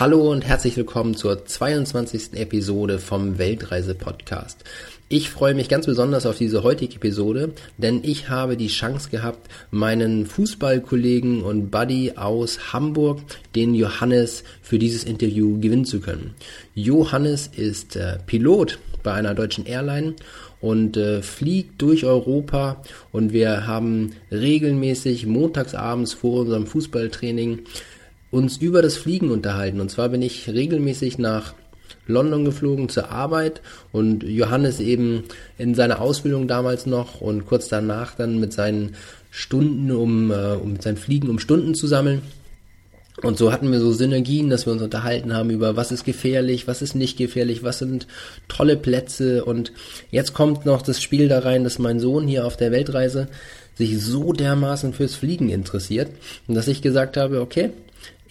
Hallo und herzlich willkommen zur 22. Episode vom Weltreise-Podcast. Ich freue mich ganz besonders auf diese heutige Episode, denn ich habe die Chance gehabt, meinen Fußballkollegen und Buddy aus Hamburg, den Johannes, für dieses Interview gewinnen zu können. Johannes ist äh, Pilot bei einer deutschen Airline und äh, fliegt durch Europa und wir haben regelmäßig montagsabends vor unserem Fußballtraining uns über das Fliegen unterhalten. Und zwar bin ich regelmäßig nach London geflogen zur Arbeit und Johannes eben in seiner Ausbildung damals noch und kurz danach dann mit seinen Stunden, um, äh, um sein Fliegen um Stunden zu sammeln. Und so hatten wir so Synergien, dass wir uns unterhalten haben über was ist gefährlich, was ist nicht gefährlich, was sind tolle Plätze. Und jetzt kommt noch das Spiel da rein, dass mein Sohn hier auf der Weltreise sich so dermaßen fürs Fliegen interessiert und dass ich gesagt habe, okay,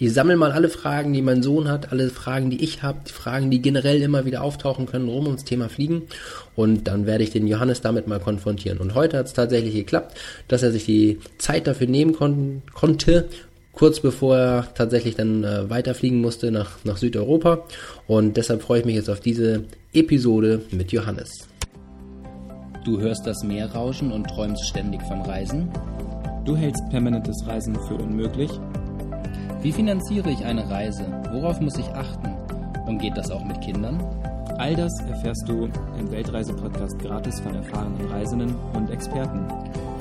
ich sammle mal alle Fragen, die mein Sohn hat, alle Fragen, die ich habe, die Fragen, die generell immer wieder auftauchen können, rum ums Thema Fliegen. Und dann werde ich den Johannes damit mal konfrontieren. Und heute hat es tatsächlich geklappt, dass er sich die Zeit dafür nehmen kon konnte, kurz bevor er tatsächlich dann äh, weiterfliegen musste nach, nach Südeuropa. Und deshalb freue ich mich jetzt auf diese Episode mit Johannes. Du hörst das Meer rauschen und träumst ständig von Reisen? Du hältst permanentes Reisen für unmöglich? Wie finanziere ich eine Reise? Worauf muss ich achten? Und geht das auch mit Kindern? All das erfährst du im Weltreise-Podcast gratis von erfahrenen Reisenden und Experten.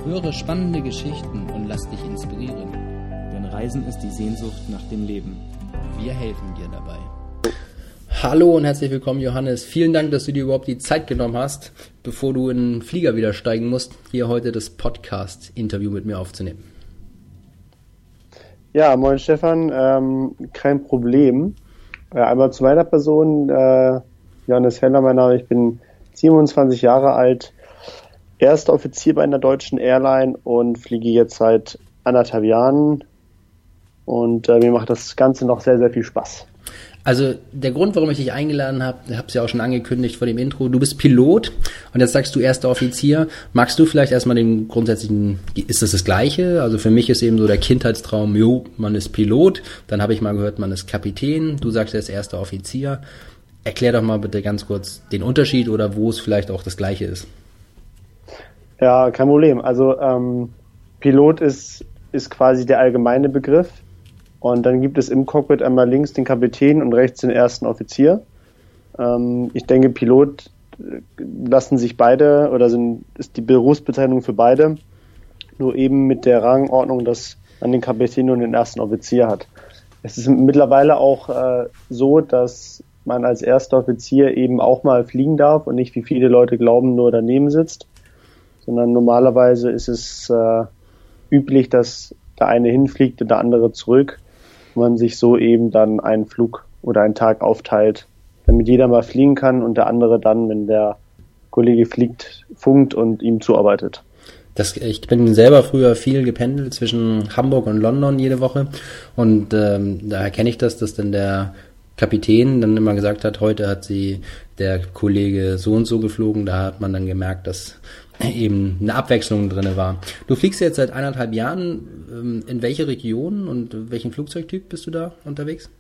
Höre spannende Geschichten und lass dich inspirieren. Denn Reisen ist die Sehnsucht nach dem Leben. Wir helfen dir dabei. Hallo und herzlich willkommen, Johannes. Vielen Dank, dass du dir überhaupt die Zeit genommen hast, bevor du in den Flieger wieder steigen musst, hier heute das Podcast-Interview mit mir aufzunehmen. Ja, moin Stefan, ähm, kein Problem. Äh, einmal zu meiner Person, äh, Johannes Heller, mein Name, ich bin 27 Jahre alt, erster Offizier bei einer deutschen Airline und fliege jetzt seit anderthalb Jahren und äh, mir macht das Ganze noch sehr, sehr viel Spaß. Also der Grund, warum ich dich eingeladen habe, ich habe es ja auch schon angekündigt vor dem Intro, du bist Pilot und jetzt sagst du erster Offizier. Magst du vielleicht erstmal den grundsätzlichen, ist das das Gleiche? Also für mich ist eben so der Kindheitstraum, jo, man ist Pilot, dann habe ich mal gehört, man ist Kapitän, du sagst ist erster Offizier. Erklär doch mal bitte ganz kurz den Unterschied oder wo es vielleicht auch das Gleiche ist. Ja, kein Problem. Also ähm, Pilot ist, ist quasi der allgemeine Begriff und dann gibt es im Cockpit einmal links den Kapitän und rechts den ersten Offizier. Ähm, ich denke, Pilot äh, lassen sich beide oder sind, ist die Berufsbezeichnung für beide, nur eben mit der Rangordnung, dass man den Kapitän und den ersten Offizier hat. Es ist mittlerweile auch äh, so, dass man als erster Offizier eben auch mal fliegen darf und nicht wie viele Leute glauben, nur daneben sitzt, sondern normalerweise ist es äh, üblich, dass der eine hinfliegt und der andere zurück man sich so eben dann einen Flug oder einen Tag aufteilt, damit jeder mal fliegen kann und der andere dann, wenn der Kollege fliegt, funkt und ihm zuarbeitet. Das, ich bin selber früher viel gependelt zwischen Hamburg und London jede Woche und ähm, daher kenne ich das, dass dann der Kapitän dann immer gesagt hat, heute hat sie der Kollege so und so geflogen, da hat man dann gemerkt, dass eben eine Abwechslung drinne war. Du fliegst jetzt seit eineinhalb Jahren. Ähm, in welche Region und welchen Flugzeugtyp bist du da unterwegs?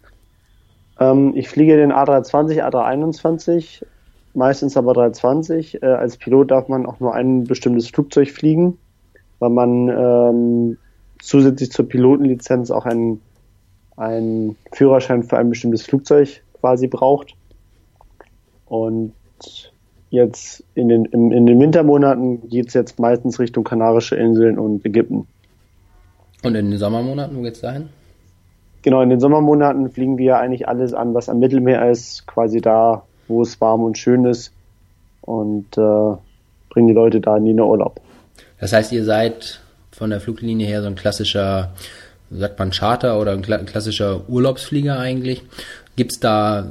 Ähm, ich fliege den A320, A321, meistens aber 320. Äh, als Pilot darf man auch nur ein bestimmtes Flugzeug fliegen, weil man ähm, zusätzlich zur Pilotenlizenz auch einen, einen Führerschein für ein bestimmtes Flugzeug quasi braucht. Und jetzt in den, in, in den Wintermonaten geht es jetzt meistens Richtung Kanarische Inseln und Ägypten. Und in den Sommermonaten, wo geht's dahin? Genau, in den Sommermonaten fliegen wir eigentlich alles an, was am Mittelmeer ist, quasi da, wo es warm und schön ist und äh, bringen die Leute da in den Urlaub. Das heißt, ihr seid von der Fluglinie her so ein klassischer, sagt man Charter oder ein klassischer Urlaubsflieger eigentlich Gibt's da,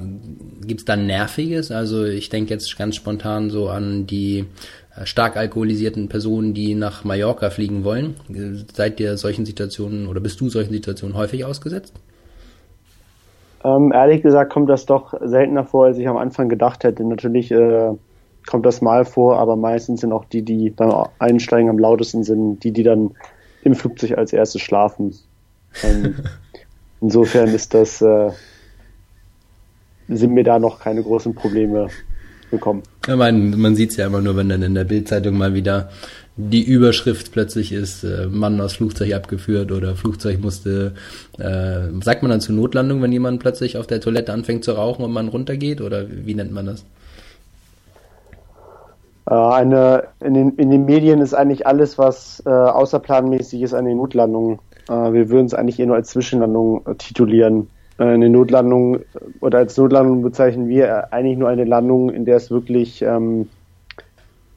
gibt's da Nerviges? Also ich denke jetzt ganz spontan so an die äh, stark alkoholisierten Personen, die nach Mallorca fliegen wollen. Seid ihr solchen Situationen oder bist du solchen Situationen häufig ausgesetzt? Ähm, ehrlich gesagt kommt das doch seltener vor, als ich am Anfang gedacht hätte. Natürlich äh, kommt das mal vor, aber meistens sind auch die, die beim Einsteigen am lautesten sind, die, die dann im Flugzeug als erstes schlafen. Ähm, insofern ist das äh, sind mir da noch keine großen Probleme gekommen. Ich meine, man sieht es ja immer nur, wenn dann in der Bildzeitung mal wieder die Überschrift plötzlich ist, äh, Mann aus Flugzeug abgeführt oder Flugzeug musste, äh, sagt man dann zur Notlandung, wenn jemand plötzlich auf der Toilette anfängt zu rauchen und man runtergeht oder wie nennt man das? Äh, eine, in, den, in den Medien ist eigentlich alles, was äh, außerplanmäßig ist, eine Notlandung. Äh, wir würden es eigentlich eher nur als Zwischenlandung äh, titulieren. Äh, eine Notlandung oder als Notlandung bezeichnen wir eigentlich nur eine Landung, in der es wirklich ähm,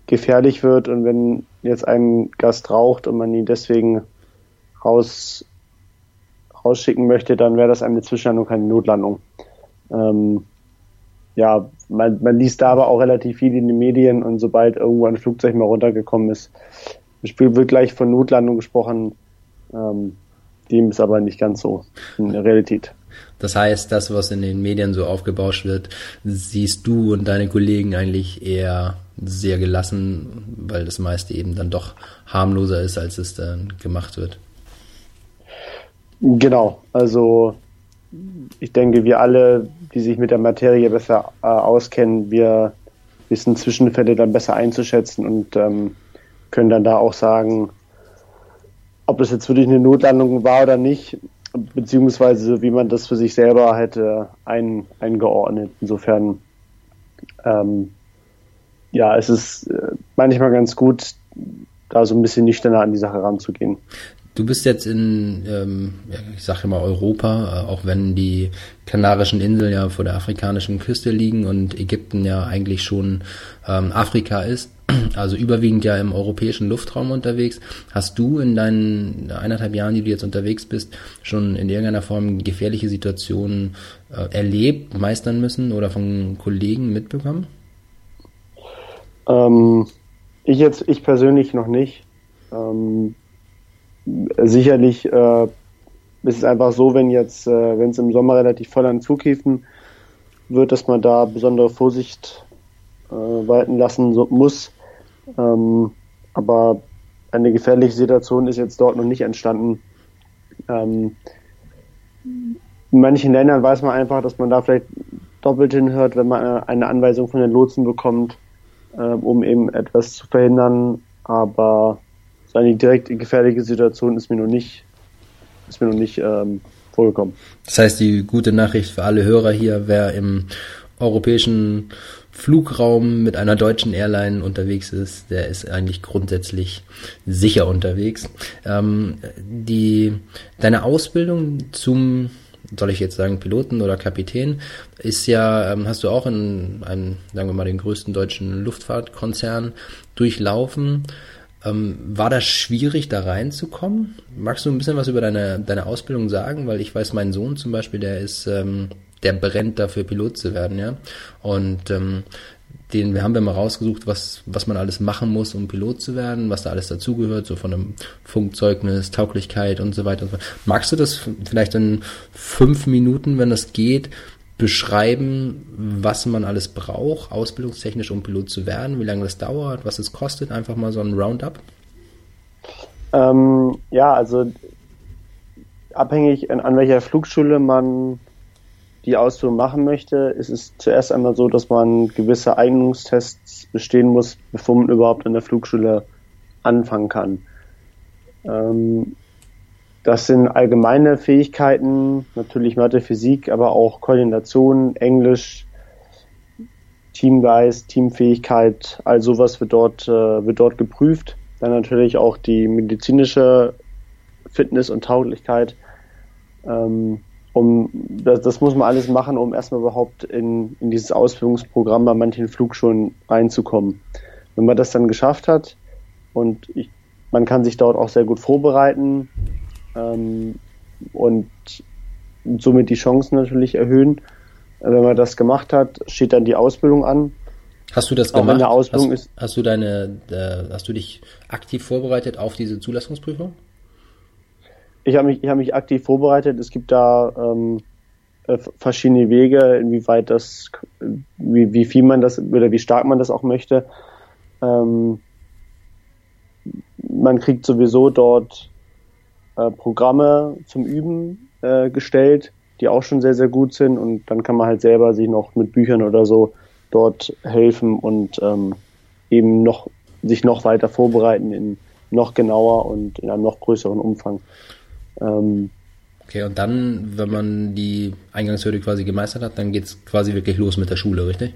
gefährlich wird und wenn jetzt ein Gast raucht und man ihn deswegen raus, rausschicken möchte, dann wäre das eine Zwischenlandung, keine Notlandung. Ähm, ja, man, man liest da aber auch relativ viel in den Medien und sobald irgendwo ein Flugzeug mal runtergekommen ist, wird gleich von Notlandung gesprochen. Ähm, dem ist aber nicht ganz so in der Realität. Das heißt, das, was in den Medien so aufgebauscht wird, siehst du und deine Kollegen eigentlich eher sehr gelassen, weil das meiste eben dann doch harmloser ist, als es dann gemacht wird. Genau, also ich denke, wir alle, die sich mit der Materie besser äh, auskennen, wir wissen Zwischenfälle dann besser einzuschätzen und ähm, können dann da auch sagen, ob das jetzt wirklich eine Notlandung war oder nicht, beziehungsweise wie man das für sich selber hätte ein, eingeordnet. Insofern, ähm, ja, es ist äh, manchmal ganz gut, da so ein bisschen nüchterner an die Sache ranzugehen. Du bist jetzt in, ähm, ich sage immer Europa, äh, auch wenn die Kanarischen Inseln ja vor der afrikanischen Küste liegen und Ägypten ja eigentlich schon ähm, Afrika ist, also überwiegend ja im europäischen Luftraum unterwegs. Hast du in deinen eineinhalb Jahren, die du jetzt unterwegs bist, schon in irgendeiner Form gefährliche Situationen äh, erlebt, meistern müssen oder von Kollegen mitbekommen? Ähm, ich jetzt, ich persönlich noch nicht. Ähm, sicherlich äh, ist es einfach so, wenn jetzt, äh, wenn es im Sommer relativ voll an Flughäfen wird, dass man da besondere Vorsicht äh, walten lassen so, muss. Ähm, aber eine gefährliche Situation ist jetzt dort noch nicht entstanden. Ähm, in manchen Ländern weiß man einfach, dass man da vielleicht doppelt hinhört, wenn man eine Anweisung von den Lotsen bekommt, äh, um eben etwas zu verhindern. Aber so eine direkt gefährliche Situation ist mir noch nicht, ist mir noch nicht ähm, vorgekommen. Das heißt, die gute Nachricht für alle Hörer hier, wer im europäischen Flugraum mit einer deutschen Airline unterwegs ist, der ist eigentlich grundsätzlich sicher unterwegs. Ähm, die, deine Ausbildung zum, soll ich jetzt sagen, Piloten oder Kapitän, ist ja, ähm, hast du auch in einem, sagen wir mal, den größten deutschen Luftfahrtkonzern durchlaufen. Ähm, war das schwierig, da reinzukommen? Magst du ein bisschen was über deine, deine Ausbildung sagen? Weil ich weiß, mein Sohn zum Beispiel, der ist, ähm, der brennt dafür, Pilot zu werden, ja. Und ähm, den wir haben wir mal rausgesucht, was, was man alles machen muss, um Pilot zu werden, was da alles dazugehört, so von einem Funkzeugnis, Tauglichkeit und so weiter und so fort. Magst du das vielleicht in fünf Minuten, wenn das geht, beschreiben, was man alles braucht, ausbildungstechnisch, um Pilot zu werden, wie lange das dauert, was es kostet, einfach mal so ein Roundup? Ähm, ja, also abhängig an, welcher Flugschule man die Ausbildung machen möchte, ist es zuerst einmal so, dass man gewisse Eignungstests bestehen muss, bevor man überhaupt an der Flugschule anfangen kann. Ähm, das sind allgemeine Fähigkeiten, natürlich Mathe, Physik, aber auch Koordination, Englisch, Teamgeist, Teamfähigkeit, all sowas wird dort, äh, wird dort geprüft. Dann natürlich auch die medizinische Fitness und Tauglichkeit. Ähm, um, das, das muss man alles machen, um erstmal überhaupt in, in dieses Ausbildungsprogramm bei manchen Flugschulen reinzukommen. Wenn man das dann geschafft hat und ich, man kann sich dort auch sehr gut vorbereiten, ähm, und somit die Chancen natürlich erhöhen. Wenn man das gemacht hat, steht dann die Ausbildung an. Hast du das gemacht? Ausbildung hast, ist, hast du deine, äh, hast du dich aktiv vorbereitet auf diese Zulassungsprüfung? Ich habe mich, ich habe mich aktiv vorbereitet. Es gibt da ähm, äh, verschiedene Wege, inwieweit das, wie, wie viel man das oder wie stark man das auch möchte. Ähm, man kriegt sowieso dort äh, Programme zum Üben äh, gestellt, die auch schon sehr, sehr gut sind und dann kann man halt selber sich noch mit Büchern oder so dort helfen und ähm, eben noch sich noch weiter vorbereiten in noch genauer und in einem noch größeren Umfang. Ähm, okay, und dann, wenn man die Eingangshürde quasi gemeistert hat, dann geht's quasi wirklich los mit der Schule, richtig?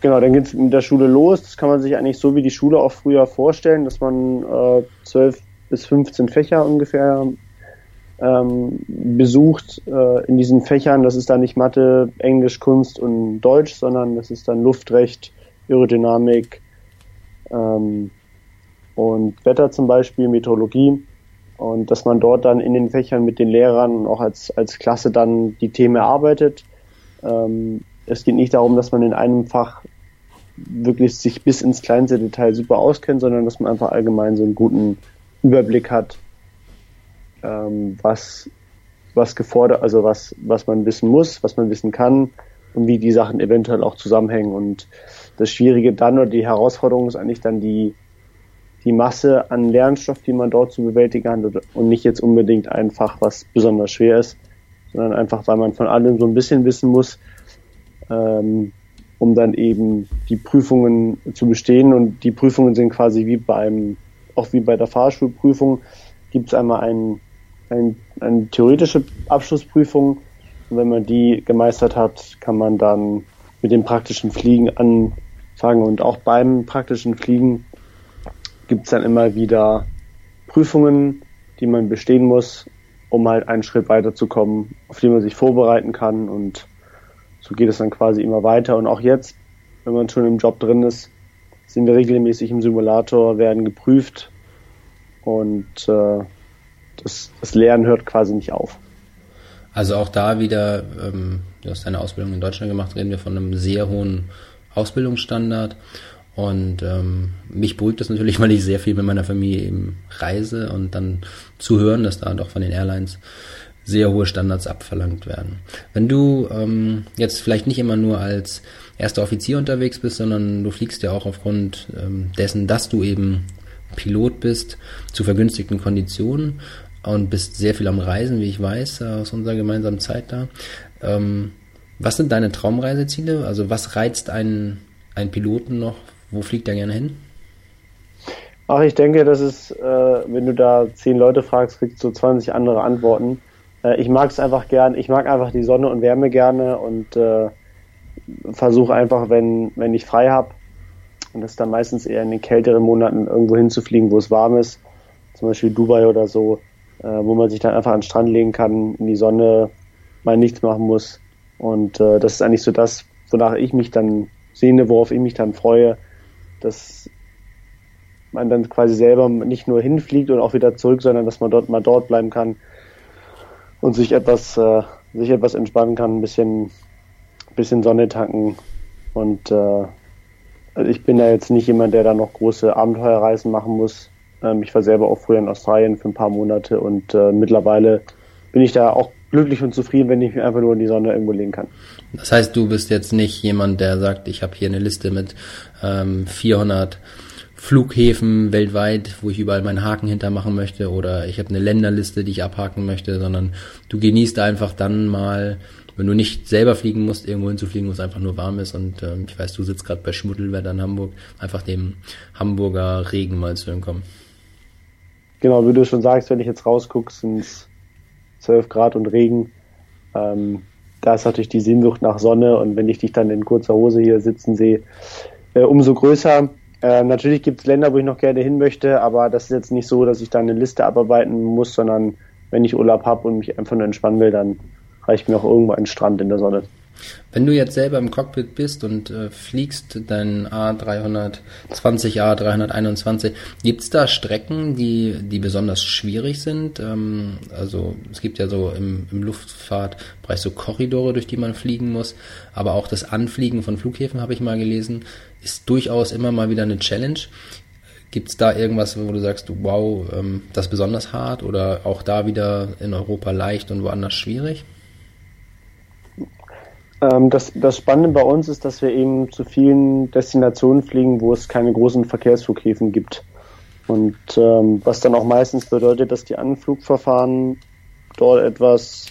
Genau, dann geht's mit der Schule los. Das kann man sich eigentlich so wie die Schule auch früher vorstellen, dass man äh, 12 bis 15 Fächer ungefähr ähm, besucht äh, in diesen Fächern. Das ist dann nicht Mathe, Englisch, Kunst und Deutsch, sondern das ist dann Luftrecht, Aerodynamik ähm, und Wetter zum Beispiel, Meteorologie. Und dass man dort dann in den Fächern mit den Lehrern und auch als, als Klasse dann die Themen erarbeitet. Ähm, es geht nicht darum, dass man in einem Fach wirklich sich bis ins kleinste Detail super auskennt, sondern dass man einfach allgemein so einen guten Überblick hat, ähm, was, was gefordert, also was, was man wissen muss, was man wissen kann und wie die Sachen eventuell auch zusammenhängen. Und das Schwierige dann oder die Herausforderung ist eigentlich dann die, die Masse an Lernstoff, die man dort zu bewältigen hat und nicht jetzt unbedingt einfach, was besonders schwer ist, sondern einfach, weil man von allem so ein bisschen wissen muss, ähm, um dann eben die Prüfungen zu bestehen. Und die Prüfungen sind quasi wie beim, auch wie bei der Fahrschulprüfung, gibt es einmal ein, ein, eine theoretische Abschlussprüfung. Und wenn man die gemeistert hat, kann man dann mit dem praktischen Fliegen anfangen. Und auch beim praktischen Fliegen gibt es dann immer wieder Prüfungen, die man bestehen muss, um halt einen Schritt weiterzukommen, auf die man sich vorbereiten kann und so geht es dann quasi immer weiter. Und auch jetzt, wenn man schon im Job drin ist, sind wir regelmäßig im Simulator, werden geprüft und äh, das, das Lernen hört quasi nicht auf. Also auch da wieder, ähm, du hast deine Ausbildung in Deutschland gemacht, reden wir von einem sehr hohen Ausbildungsstandard. Und ähm, mich beruhigt das natürlich, weil ich sehr viel mit meiner Familie eben reise und dann zu hören, dass da doch von den Airlines sehr hohe Standards abverlangt werden. Wenn du ähm, jetzt vielleicht nicht immer nur als erster Offizier unterwegs bist, sondern du fliegst ja auch aufgrund ähm, dessen, dass du eben Pilot bist, zu vergünstigten Konditionen und bist sehr viel am Reisen, wie ich weiß, aus unserer gemeinsamen Zeit da. Ähm, was sind deine Traumreiseziele? Also was reizt einen, einen Piloten noch? Wo fliegt er gerne hin? Ach, ich denke, das ist, äh, wenn du da zehn Leute fragst, kriegst du 20 andere Antworten. Äh, ich mag es einfach gern. Ich mag einfach die Sonne und Wärme gerne und äh, versuche einfach, wenn, wenn ich frei habe, und das dann meistens eher in den kälteren Monaten irgendwo hinzufliegen, wo es warm ist, zum Beispiel Dubai oder so, äh, wo man sich dann einfach an den Strand legen kann, in die Sonne, mal nichts machen muss. Und äh, das ist eigentlich so das, wonach ich mich dann sehne, worauf ich mich dann freue, dass man dann quasi selber nicht nur hinfliegt und auch wieder zurück, sondern dass man dort mal dort bleiben kann, und sich etwas, äh, sich etwas entspannen kann, ein bisschen, bisschen Sonne tanken. Und äh, also ich bin da jetzt nicht jemand, der da noch große Abenteuerreisen machen muss. Ähm, ich war selber auch früher in Australien für ein paar Monate und äh, mittlerweile bin ich da auch glücklich und zufrieden, wenn ich mich einfach nur in die Sonne irgendwo legen kann. Das heißt, du bist jetzt nicht jemand, der sagt, ich habe hier eine Liste mit ähm, 400 Flughäfen weltweit, wo ich überall meinen Haken hintermachen möchte oder ich habe eine Länderliste, die ich abhaken möchte, sondern du genießt einfach dann mal, wenn du nicht selber fliegen musst, irgendwo hinzufliegen, wo es einfach nur warm ist und ähm, ich weiß, du sitzt gerade bei Schmuddelwetter in Hamburg, einfach dem Hamburger Regen mal zu entkommen. Genau, wie du schon sagst, wenn ich jetzt rausgucke, sind es 12 Grad und Regen. Ähm, da ist natürlich die Sehnsucht nach Sonne und wenn ich dich dann in kurzer Hose hier sitzen sehe, äh, umso größer. Äh, natürlich gibt es Länder, wo ich noch gerne hin möchte, aber das ist jetzt nicht so, dass ich da eine Liste abarbeiten muss, sondern wenn ich Urlaub habe und mich einfach nur entspannen will, dann reicht mir auch irgendwo ein Strand in der Sonne. Wenn du jetzt selber im Cockpit bist und äh, fliegst dein A320, A321, gibt es da Strecken, die, die besonders schwierig sind? Ähm, also es gibt ja so im, im Luftfahrtbereich so Korridore, durch die man fliegen muss, aber auch das Anfliegen von Flughäfen habe ich mal gelesen, ist durchaus immer mal wieder eine Challenge. Gibt es da irgendwas, wo du sagst, wow, ähm, das ist besonders hart oder auch da wieder in Europa leicht und woanders schwierig? Ähm, das, das Spannende bei uns ist, dass wir eben zu vielen Destinationen fliegen, wo es keine großen Verkehrsflughäfen gibt. Und ähm, was dann auch meistens bedeutet, dass die Anflugverfahren dort etwas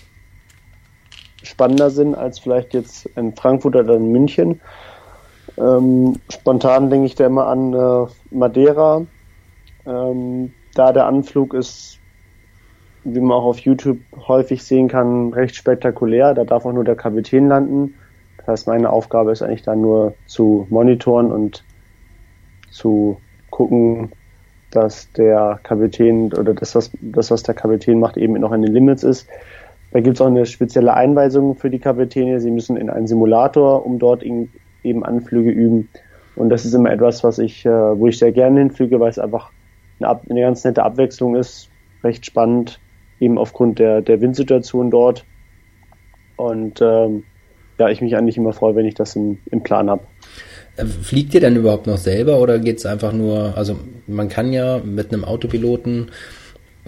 spannender sind als vielleicht jetzt in Frankfurt oder in München. Ähm, spontan denke ich da immer an äh, Madeira. Ähm, da der Anflug ist, wie man auch auf YouTube häufig sehen kann, recht spektakulär. Da darf auch nur der Kapitän landen. Das heißt, meine Aufgabe ist eigentlich dann nur zu monitoren und zu gucken, dass der Kapitän oder das, was, das, was der Kapitän macht, eben noch in den Limits ist. Da gibt es auch eine spezielle Einweisung für die Kapitäne. Sie müssen in einen Simulator, um dort eben Anflüge üben. Und das ist immer etwas, was ich, äh, wo ich sehr gerne hinfliege, weil es einfach eine, eine ganz nette Abwechslung ist, recht spannend, eben aufgrund der, der Windsituation dort. Und ähm, ja, ich mich eigentlich immer freue, wenn ich das im, im Plan habe. Äh, fliegt ihr denn überhaupt noch selber oder geht es einfach nur, also man kann ja mit einem Autopiloten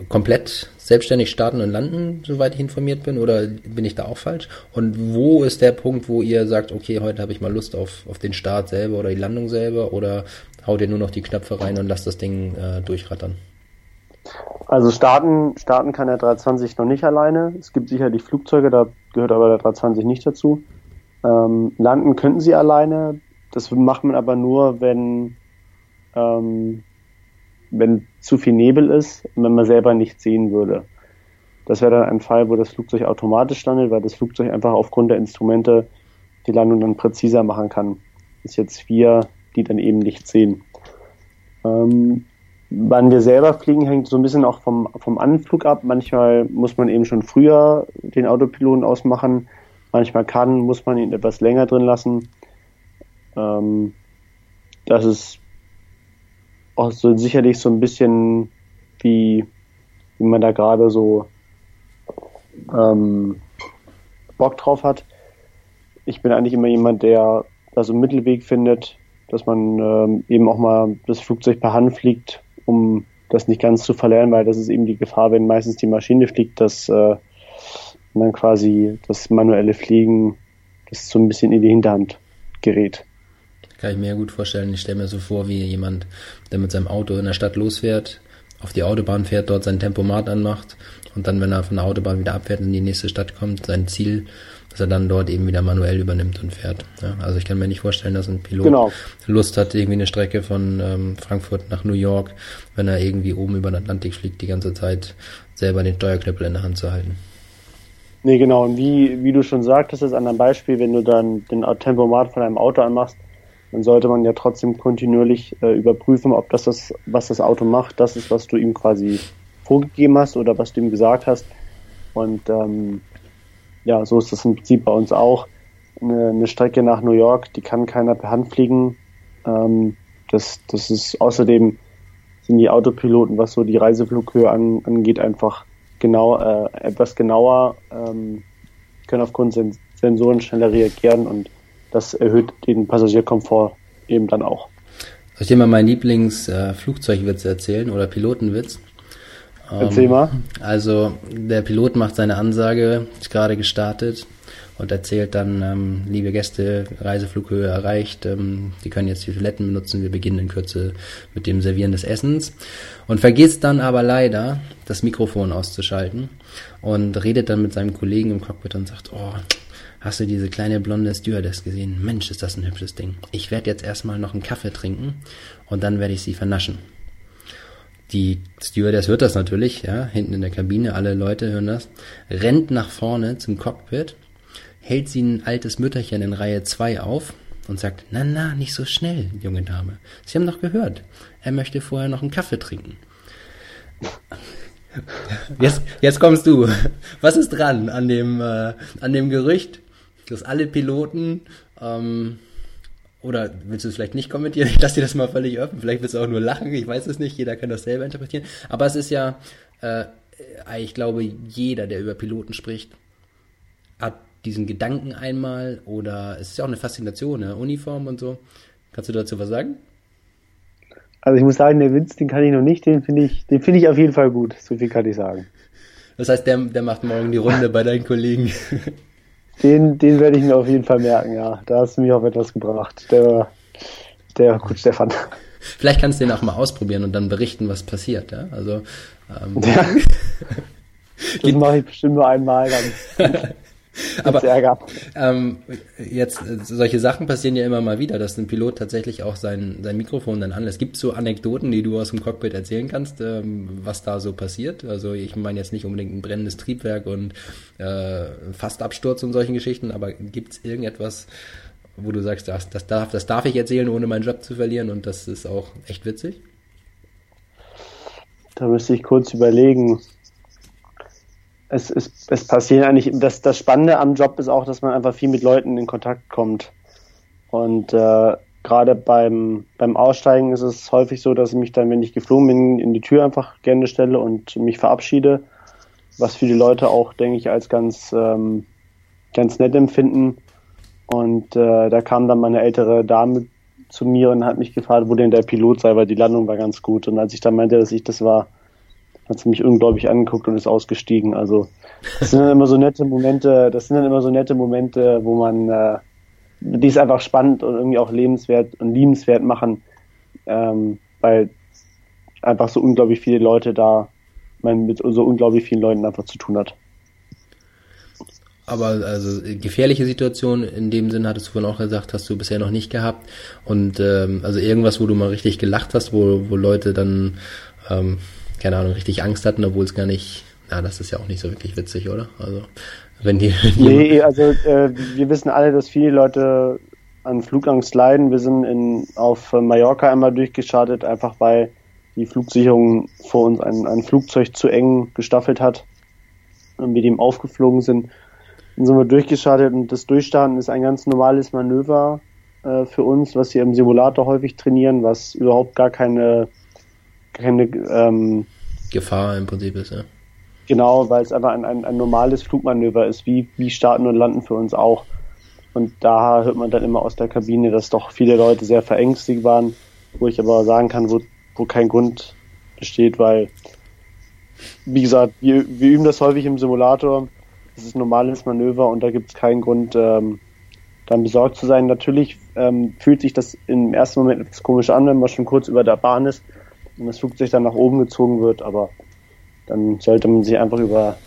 komplett selbstständig starten und landen, soweit ich informiert bin, oder bin ich da auch falsch? Und wo ist der Punkt, wo ihr sagt, okay, heute habe ich mal Lust auf, auf den Start selber oder die Landung selber, oder haut ihr nur noch die Knöpfe rein und lasst das Ding äh, durchrattern? Also starten, starten kann der 320 noch nicht alleine. Es gibt sicherlich Flugzeuge, da gehört aber der 320 nicht dazu. Ähm, landen könnten sie alleine. Das macht man aber nur, wenn, ähm, wenn zu viel Nebel ist und wenn man selber nicht sehen würde. Das wäre dann ein Fall, wo das Flugzeug automatisch landet, weil das Flugzeug einfach aufgrund der Instrumente die Landung dann präziser machen kann. Das ist jetzt wir, die dann eben nicht sehen. Ähm, wann wir selber fliegen, hängt so ein bisschen auch vom, vom Anflug ab. Manchmal muss man eben schon früher den Autopiloten ausmachen. Manchmal kann, muss man ihn etwas länger drin lassen. Ähm, das ist auch so sicherlich so ein bisschen wie, wie man da gerade so ähm, Bock drauf hat. Ich bin eigentlich immer jemand, der da so einen Mittelweg findet, dass man ähm, eben auch mal das Flugzeug per Hand fliegt, um das nicht ganz zu verlernen, weil das ist eben die Gefahr, wenn meistens die Maschine fliegt, dass äh, dann quasi das manuelle Fliegen das so ein bisschen in die Hinterhand gerät. Kann ich mir gut vorstellen. Ich stelle mir so vor, wie jemand, der mit seinem Auto in der Stadt losfährt, auf die Autobahn fährt, dort sein Tempomat anmacht und dann, wenn er von der Autobahn wieder abfährt und in die nächste Stadt kommt, sein Ziel, dass er dann dort eben wieder manuell übernimmt und fährt. Ja, also ich kann mir nicht vorstellen, dass ein Pilot genau. Lust hat, irgendwie eine Strecke von ähm, Frankfurt nach New York, wenn er irgendwie oben über den Atlantik fliegt, die ganze Zeit selber den Steuerknüppel in der Hand zu halten. Nee, genau. Und wie, wie du schon sagtest, ist an einem Beispiel, wenn du dann den Tempomat von einem Auto anmachst, dann sollte man ja trotzdem kontinuierlich äh, überprüfen, ob das, das, was das Auto macht, das ist, was du ihm quasi vorgegeben hast oder was du ihm gesagt hast. Und ähm, ja, so ist das im Prinzip bei uns auch. Eine, eine Strecke nach New York, die kann keiner per Hand fliegen. Ähm, das, das ist außerdem sind die Autopiloten, was so die Reiseflughöhe an, angeht, einfach genau äh, etwas genauer, ähm, können aufgrund Sensoren schneller reagieren und das erhöht den Passagierkomfort eben dann auch. Soll ich dir mal meinen Lieblingsflugzeugwitz äh, erzählen oder Pilotenwitz? Erzähl ähm, mal. Also der Pilot macht seine Ansage, ist gerade gestartet und erzählt dann, ähm, liebe Gäste, Reiseflughöhe erreicht, ähm, Sie können jetzt die Toiletten benutzen, wir beginnen in Kürze mit dem Servieren des Essens und vergisst dann aber leider das Mikrofon auszuschalten und redet dann mit seinem Kollegen im Cockpit und sagt, oh, Hast du diese kleine blonde Stewardess gesehen? Mensch, ist das ein hübsches Ding. Ich werde jetzt erstmal noch einen Kaffee trinken und dann werde ich sie vernaschen. Die Stewardess hört das natürlich, ja, hinten in der Kabine, alle Leute hören das, rennt nach vorne zum Cockpit, hält sie ein altes Mütterchen in Reihe 2 auf und sagt, na, na, nicht so schnell, junge Dame. Sie haben doch gehört, er möchte vorher noch einen Kaffee trinken. Jetzt, jetzt kommst du. Was ist dran an dem, äh, an dem Gerücht, dass alle Piloten, ähm, oder willst du es vielleicht nicht kommentieren? Ich lasse dir das mal völlig offen. Vielleicht willst du auch nur lachen. Ich weiß es nicht. Jeder kann das selber interpretieren. Aber es ist ja, äh, ich glaube, jeder, der über Piloten spricht, hat diesen Gedanken einmal oder es ist ja auch eine Faszination, ne? Uniform und so. Kannst du dazu was sagen? Also ich muss sagen, der Witz, den kann ich noch nicht, den finde ich, den finde ich auf jeden Fall gut. So viel kann ich sagen. Das heißt, der, der macht morgen die Runde bei deinen Kollegen. Den, den werde ich mir auf jeden Fall merken, ja. Da hast du mich auf etwas gebracht. Der, der, gut, Stefan. Vielleicht kannst du den auch mal ausprobieren und dann berichten, was passiert, ja. Also, ähm, ja. das mache ich bestimmt nur einmal dann. Aber ähm, jetzt solche Sachen passieren ja immer mal wieder, dass ein Pilot tatsächlich auch sein, sein Mikrofon dann anlässt. Gibt es so Anekdoten, die du aus dem Cockpit erzählen kannst, ähm, was da so passiert? Also ich meine jetzt nicht unbedingt ein brennendes Triebwerk und äh, Fastabsturz und solchen Geschichten, aber gibt es irgendetwas, wo du sagst, das, das, darf, das darf ich erzählen, ohne meinen Job zu verlieren und das ist auch echt witzig? Da müsste ich kurz überlegen es, es, es passieren eigentlich, das, das Spannende am Job ist auch, dass man einfach viel mit Leuten in Kontakt kommt. Und äh, gerade beim, beim Aussteigen ist es häufig so, dass ich mich dann, wenn ich geflogen bin, in die Tür einfach gerne stelle und mich verabschiede, was viele Leute auch, denke ich, als ganz, ähm, ganz nett empfinden. Und äh, da kam dann meine ältere Dame zu mir und hat mich gefragt, wo denn der Pilot sei, weil die Landung war ganz gut. Und als ich dann meinte, dass ich das war, hat sie mich unglaublich angeguckt und ist ausgestiegen. Also das sind dann immer so nette Momente, das sind dann immer so nette Momente, wo man äh, die ist einfach spannend und irgendwie auch lebenswert und liebenswert machen, ähm, weil einfach so unglaublich viele Leute da man mit so unglaublich vielen Leuten einfach zu tun hat. Aber also gefährliche Situation in dem Sinn hattest du vorhin auch gesagt, hast du bisher noch nicht gehabt. Und ähm, also irgendwas, wo du mal richtig gelacht hast, wo, wo Leute dann ähm, keine Ahnung, richtig Angst hatten, obwohl es gar nicht, na, das ist ja auch nicht so wirklich witzig, oder? Also, wenn die. Wenn nee, also äh, wir wissen alle, dass viele Leute an Flugangst leiden. Wir sind in, auf Mallorca einmal durchgestartet, einfach weil die Flugsicherung vor uns ein, ein Flugzeug zu eng gestaffelt hat und wir dem aufgeflogen sind. Dann sind wir durchgestartet und das Durchstarten ist ein ganz normales Manöver äh, für uns, was wir im Simulator häufig trainieren, was überhaupt gar keine keine ähm, Gefahr im Prinzip ist, ja. Genau, weil es einfach ein, ein, ein normales Flugmanöver ist, wie, wie Starten und Landen für uns auch. Und da hört man dann immer aus der Kabine, dass doch viele Leute sehr verängstigt waren, wo ich aber sagen kann, wo, wo kein Grund besteht, weil, wie gesagt, wir, wir üben das häufig im Simulator. Das ist ein normales Manöver und da gibt es keinen Grund, ähm, dann besorgt zu sein. Natürlich ähm, fühlt sich das im ersten Moment etwas komisch an, wenn man schon kurz über der Bahn ist und das Flugzeug dann nach oben gezogen wird, aber dann sollte man sich einfach über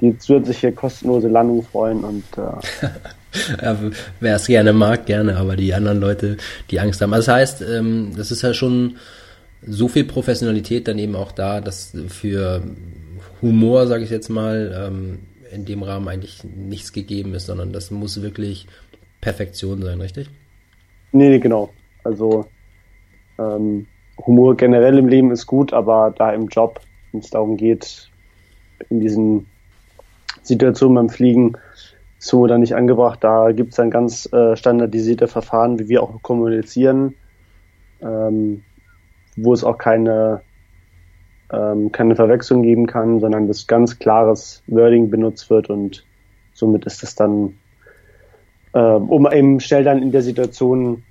die zusätzliche kostenlose Landung freuen und äh, ja, wer es gerne mag, gerne, aber die anderen Leute, die Angst haben. Also das heißt, ähm, das ist ja schon so viel Professionalität dann eben auch da, dass für Humor, sage ich jetzt mal, ähm, in dem Rahmen eigentlich nichts gegeben ist, sondern das muss wirklich Perfektion sein, richtig? Nee, genau. Also ähm, Humor generell im Leben ist gut, aber da im Job, wenn es darum geht, in diesen Situationen beim Fliegen ist Humor dann nicht angebracht. Da gibt es dann ganz äh, standardisierte Verfahren, wie wir auch kommunizieren, ähm, wo es auch keine, ähm, keine Verwechslung geben kann, sondern das ganz klares Wording benutzt wird und somit ist es dann, äh, um eben schnell dann in der Situation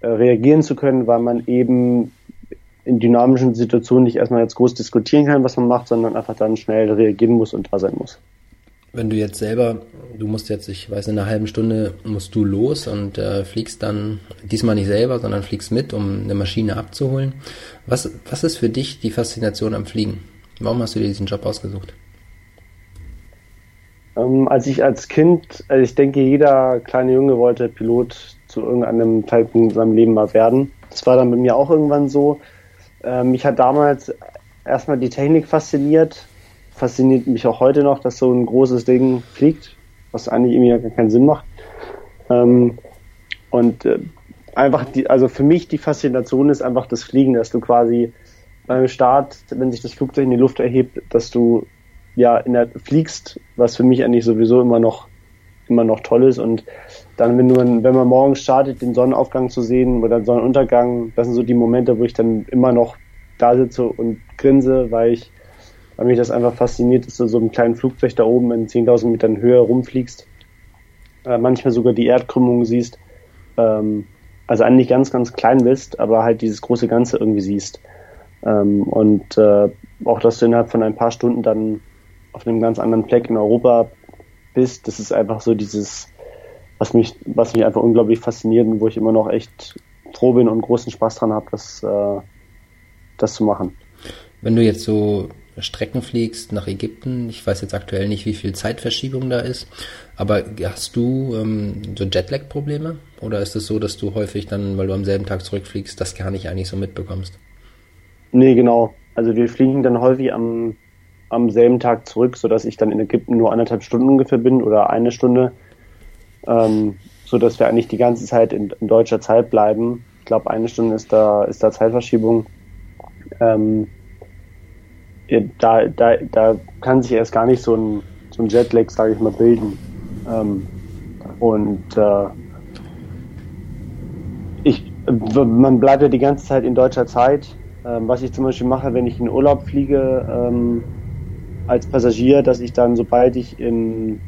äh, reagieren zu können, weil man eben in dynamischen Situationen nicht erstmal jetzt groß diskutieren kann, was man macht, sondern einfach dann schnell reagieren muss und da sein muss. Wenn du jetzt selber, du musst jetzt, ich weiß, in einer halben Stunde musst du los und äh, fliegst dann diesmal nicht selber, sondern fliegst mit, um eine Maschine abzuholen. Was, was ist für dich die Faszination am Fliegen? Warum hast du dir diesen Job ausgesucht? Ähm, als ich als Kind, also ich denke, jeder kleine Junge wollte Pilot zu irgendeinem Zeitpunkt in seinem Leben mal werden. Das war dann bei mir auch irgendwann so. Ähm, mich hat damals erstmal die Technik fasziniert. Fasziniert mich auch heute noch, dass so ein großes Ding fliegt, was eigentlich irgendwie gar keinen Sinn macht. Ähm, und äh, einfach die, also für mich die Faszination ist einfach das Fliegen, dass du quasi beim Start, wenn sich das Flugzeug in die Luft erhebt, dass du ja in der fliegst, was für mich eigentlich sowieso immer noch immer noch toll ist und dann, wenn, du, wenn man morgens startet, den Sonnenaufgang zu sehen oder den Sonnenuntergang, das sind so die Momente, wo ich dann immer noch da sitze und grinse, weil ich, weil mich das einfach fasziniert, dass du so einem kleinen Flugzeug da oben in 10.000 Metern Höhe rumfliegst, äh, manchmal sogar die Erdkrümmung siehst, ähm, also eigentlich ganz, ganz klein bist, aber halt dieses große Ganze irgendwie siehst. Ähm, und äh, auch, dass du innerhalb von ein paar Stunden dann auf einem ganz anderen Fleck in Europa bist, das ist einfach so dieses, was mich, was mich einfach unglaublich fasziniert und wo ich immer noch echt froh bin und großen Spaß dran habe, das, äh, das zu machen. Wenn du jetzt so Strecken fliegst nach Ägypten. Ich weiß jetzt aktuell nicht, wie viel Zeitverschiebung da ist. Aber hast du ähm, so Jetlag-Probleme? Oder ist es so, dass du häufig dann, weil du am selben Tag zurückfliegst, das gar nicht eigentlich so mitbekommst? Nee, genau. Also wir fliegen dann häufig am, am selben Tag zurück, sodass ich dann in Ägypten nur anderthalb Stunden ungefähr bin oder eine Stunde. Ähm, so dass wir eigentlich die ganze Zeit in, in deutscher Zeit bleiben. Ich glaube, eine Stunde ist da, ist da Zeitverschiebung. Ähm, da, da, da kann sich erst gar nicht so ein, so ein Jetlag, sage ich mal, bilden. Ähm, und äh, ich, man bleibt ja die ganze Zeit in deutscher Zeit. Ähm, was ich zum Beispiel mache, wenn ich in Urlaub fliege ähm, als Passagier, dass ich dann, sobald ich in,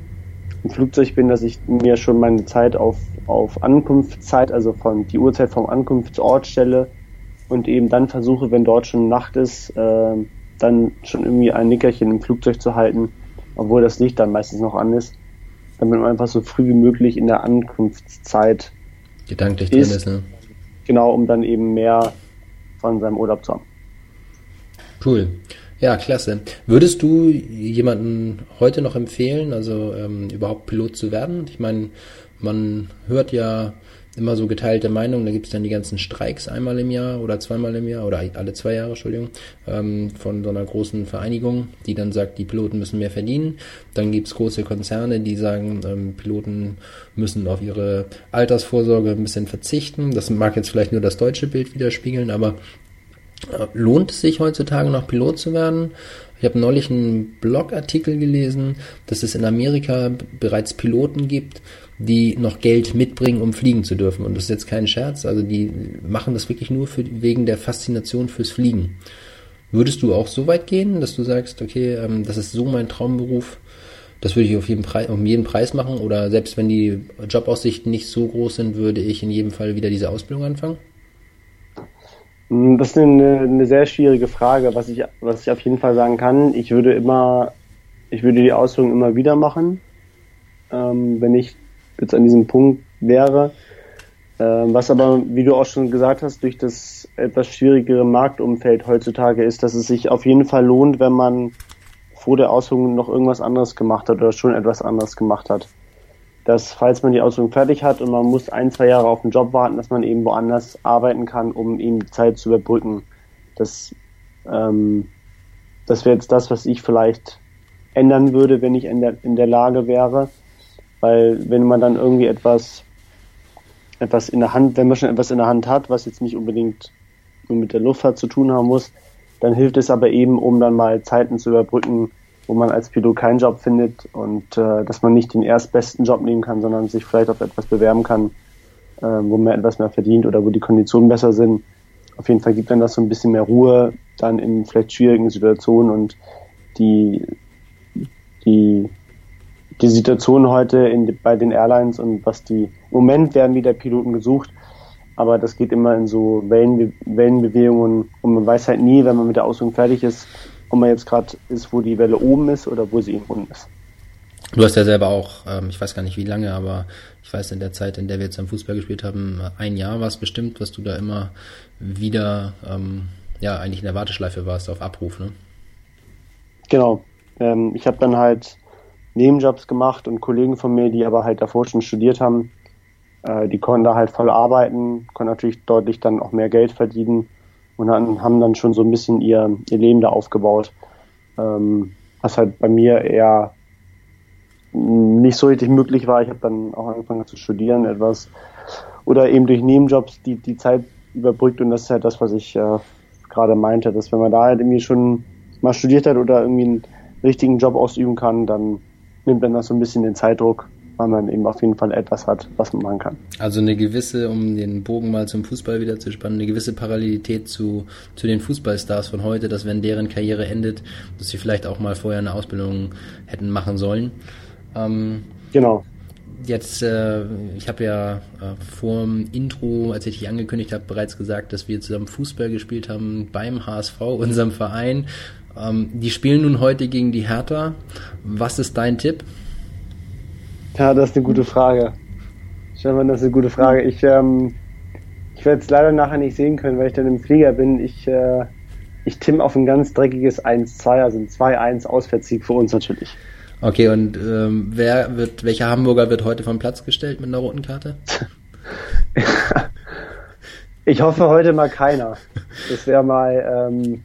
im Flugzeug bin, dass ich mir schon meine Zeit auf, auf Ankunftszeit, also von die Uhrzeit vom Ankunftsort stelle und eben dann versuche, wenn dort schon Nacht ist, äh, dann schon irgendwie ein Nickerchen im Flugzeug zu halten, obwohl das Licht dann meistens noch an ist, damit man einfach so früh wie möglich in der Ankunftszeit gedanklich drin ist, ne? Genau, um dann eben mehr von seinem Urlaub zu haben. Cool. Ja, klasse. Würdest du jemanden heute noch empfehlen, also ähm, überhaupt Pilot zu werden? Ich meine, man hört ja immer so geteilte Meinung. Da gibt es dann die ganzen Streiks einmal im Jahr oder zweimal im Jahr oder alle zwei Jahre, Entschuldigung, ähm, von so einer großen Vereinigung, die dann sagt, die Piloten müssen mehr verdienen. Dann gibt es große Konzerne, die sagen, ähm, Piloten müssen auf ihre Altersvorsorge ein bisschen verzichten. Das mag jetzt vielleicht nur das deutsche Bild widerspiegeln, aber lohnt es sich heutzutage noch Pilot zu werden? Ich habe neulich einen Blogartikel gelesen, dass es in Amerika bereits Piloten gibt, die noch Geld mitbringen, um fliegen zu dürfen. Und das ist jetzt kein Scherz. Also die machen das wirklich nur für, wegen der Faszination fürs Fliegen. Würdest du auch so weit gehen, dass du sagst, okay, ähm, das ist so mein Traumberuf, das würde ich auf jeden, Preis, um jeden Preis machen? Oder selbst wenn die Jobaussichten nicht so groß sind, würde ich in jedem Fall wieder diese Ausbildung anfangen? Hm, das ist eine, eine sehr schwierige Frage. Was ich, was ich auf jeden Fall sagen kann, ich würde immer, ich würde die Ausbildung immer wieder machen, ähm, wenn ich jetzt an diesem Punkt wäre. Ähm, was aber, wie du auch schon gesagt hast, durch das etwas schwierigere Marktumfeld heutzutage ist, dass es sich auf jeden Fall lohnt, wenn man vor der Ausbildung noch irgendwas anderes gemacht hat oder schon etwas anderes gemacht hat. Dass, falls man die Ausbildung fertig hat und man muss ein, zwei Jahre auf den Job warten, dass man eben woanders arbeiten kann, um eben Zeit zu überbrücken. Das, ähm, das wäre jetzt das, was ich vielleicht ändern würde, wenn ich in der, in der Lage wäre. Weil wenn man dann irgendwie etwas, etwas in der Hand, wenn man schon etwas in der Hand hat, was jetzt nicht unbedingt nur mit der Luftfahrt zu tun haben muss, dann hilft es aber eben, um dann mal Zeiten zu überbrücken, wo man als Pilot keinen Job findet und äh, dass man nicht den erstbesten Job nehmen kann, sondern sich vielleicht auf etwas bewerben kann, äh, wo man etwas mehr verdient oder wo die Konditionen besser sind. Auf jeden Fall gibt dann das so ein bisschen mehr Ruhe dann in vielleicht schwierigen Situationen und die, die die Situation heute in, bei den Airlines und was die, im Moment werden wieder Piloten gesucht, aber das geht immer in so Wellenbe Wellenbewegungen und man weiß halt nie, wenn man mit der Ausbildung fertig ist, ob man jetzt gerade ist, wo die Welle oben ist oder wo sie eben unten ist. Du hast ja selber auch, ähm, ich weiß gar nicht wie lange, aber ich weiß in der Zeit, in der wir jetzt am Fußball gespielt haben, ein Jahr war es bestimmt, was du da immer wieder, ähm, ja, eigentlich in der Warteschleife warst auf Abruf, ne? Genau. Ähm, ich habe dann halt Nebenjobs gemacht und Kollegen von mir, die aber halt davor schon studiert haben, äh, die konnten da halt voll arbeiten, konnten natürlich deutlich dann auch mehr Geld verdienen und dann, haben dann schon so ein bisschen ihr, ihr Leben da aufgebaut. Ähm, was halt bei mir eher nicht so richtig möglich war. Ich habe dann auch angefangen zu studieren etwas oder eben durch Nebenjobs die, die Zeit überbrückt und das ist halt das, was ich äh, gerade meinte, dass wenn man da halt irgendwie schon mal studiert hat oder irgendwie einen richtigen Job ausüben kann, dann nimmt dann das so ein bisschen den Zeitdruck, weil man eben auf jeden Fall etwas hat, was man machen kann. Also eine gewisse, um den Bogen mal zum Fußball wieder zu spannen, eine gewisse Parallelität zu, zu den Fußballstars von heute, dass wenn deren Karriere endet, dass sie vielleicht auch mal vorher eine Ausbildung hätten machen sollen. Ähm, genau. Jetzt, äh, ich habe ja äh, vor dem Intro, als ich dich angekündigt habe, bereits gesagt, dass wir zusammen Fußball gespielt haben beim HSV, unserem Verein. Ähm, die spielen nun heute gegen die Hertha. Was ist dein Tipp? Ja, das ist eine gute Frage. Stefan, das ist eine gute Frage. Ich, ähm, ich werde es leider nachher nicht sehen können, weil ich dann im Flieger bin. Ich, äh, ich timme auf ein ganz dreckiges 1-2, also ein 2-1 Auswärtssieg für uns natürlich. Okay, und ähm, wer wird, welcher Hamburger wird heute vom Platz gestellt mit einer roten Karte? ich hoffe heute mal keiner. Das wäre mal, ähm,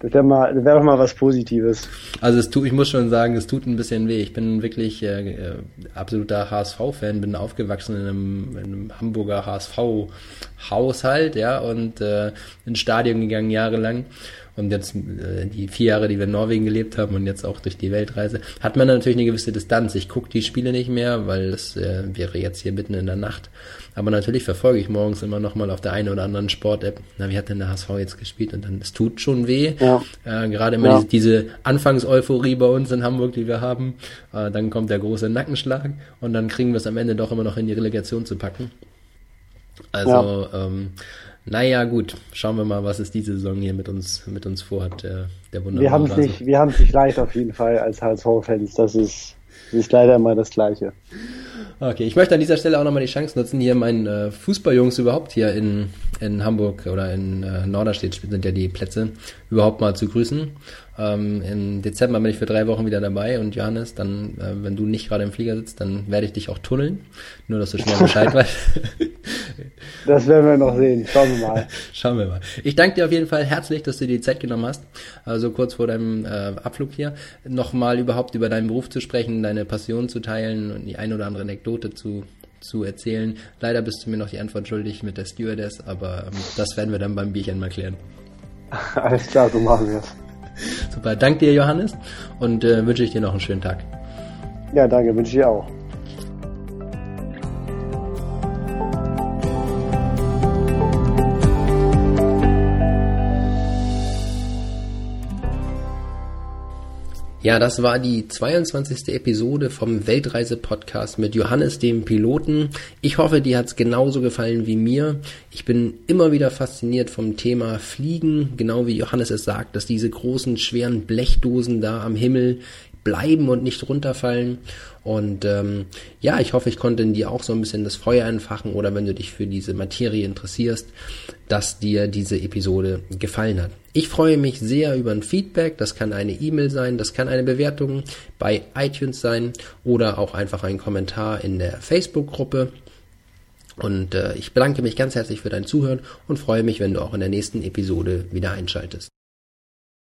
das wäre mal, das wäre doch mal was Positives. Also es tut, ich muss schon sagen, es tut ein bisschen weh. Ich bin wirklich äh, äh absoluter HSV-Fan, bin aufgewachsen in einem, in einem Hamburger HSV-Haushalt, ja, und äh, ins Stadion gegangen jahrelang und jetzt äh, die vier Jahre, die wir in Norwegen gelebt haben und jetzt auch durch die Weltreise, hat man natürlich eine gewisse Distanz. Ich gucke die Spiele nicht mehr, weil es äh, wäre jetzt hier mitten in der Nacht. Aber natürlich verfolge ich morgens immer noch mal auf der einen oder anderen Sport-App, na, wie hat denn der HSV jetzt gespielt? Und dann, es tut schon weh. Ja. Äh, gerade immer ja. diese, diese Anfangseuphorie bei uns in Hamburg, die wir haben. Äh, dann kommt der große Nackenschlag und dann kriegen wir es am Ende doch immer noch in die Relegation zu packen. Also, ja. ähm, naja, gut, schauen wir mal, was es diese Saison hier mit uns, mit uns vorhat, der, der wunderbare Wir haben es nicht, wir haben es nicht leicht auf jeden Fall als HSV-Fans. Das ist, das ist leider immer das Gleiche. Okay, ich möchte an dieser Stelle auch nochmal die Chance nutzen, hier meinen äh, Fußballjungs überhaupt hier in, in Hamburg oder in äh, Norderstedt sind ja die Plätze, überhaupt mal zu grüßen. Ähm, Im Dezember bin ich für drei Wochen wieder dabei und Johannes, dann, äh, wenn du nicht gerade im Flieger sitzt, dann werde ich dich auch tunneln. Nur, dass du schon mal Bescheid weißt. Das werden wir noch sehen. Schauen wir mal. Schauen wir mal. Ich danke dir auf jeden Fall herzlich, dass du dir die Zeit genommen hast, also kurz vor deinem äh, Abflug hier, nochmal überhaupt über deinen Beruf zu sprechen, deine Passion zu teilen und die ein oder andere Anekdote zu zu erzählen. Leider bist du mir noch die Antwort schuldig mit der Stewardess, aber ähm, das werden wir dann beim Bierchen mal klären. Alles klar, so machen wir es. Super, danke dir Johannes und äh, wünsche ich dir noch einen schönen Tag. Ja, danke, wünsche ich dir auch. Ja, das war die 22. Episode vom Weltreise-Podcast mit Johannes, dem Piloten. Ich hoffe, dir hat's genauso gefallen wie mir. Ich bin immer wieder fasziniert vom Thema Fliegen, genau wie Johannes es sagt, dass diese großen, schweren Blechdosen da am Himmel bleiben und nicht runterfallen. Und ähm, ja, ich hoffe, ich konnte in dir auch so ein bisschen das Feuer entfachen oder wenn du dich für diese Materie interessierst, dass dir diese Episode gefallen hat. Ich freue mich sehr über ein Feedback. Das kann eine E-Mail sein, das kann eine Bewertung bei iTunes sein oder auch einfach ein Kommentar in der Facebook-Gruppe. Und äh, ich bedanke mich ganz herzlich für dein Zuhören und freue mich, wenn du auch in der nächsten Episode wieder einschaltest.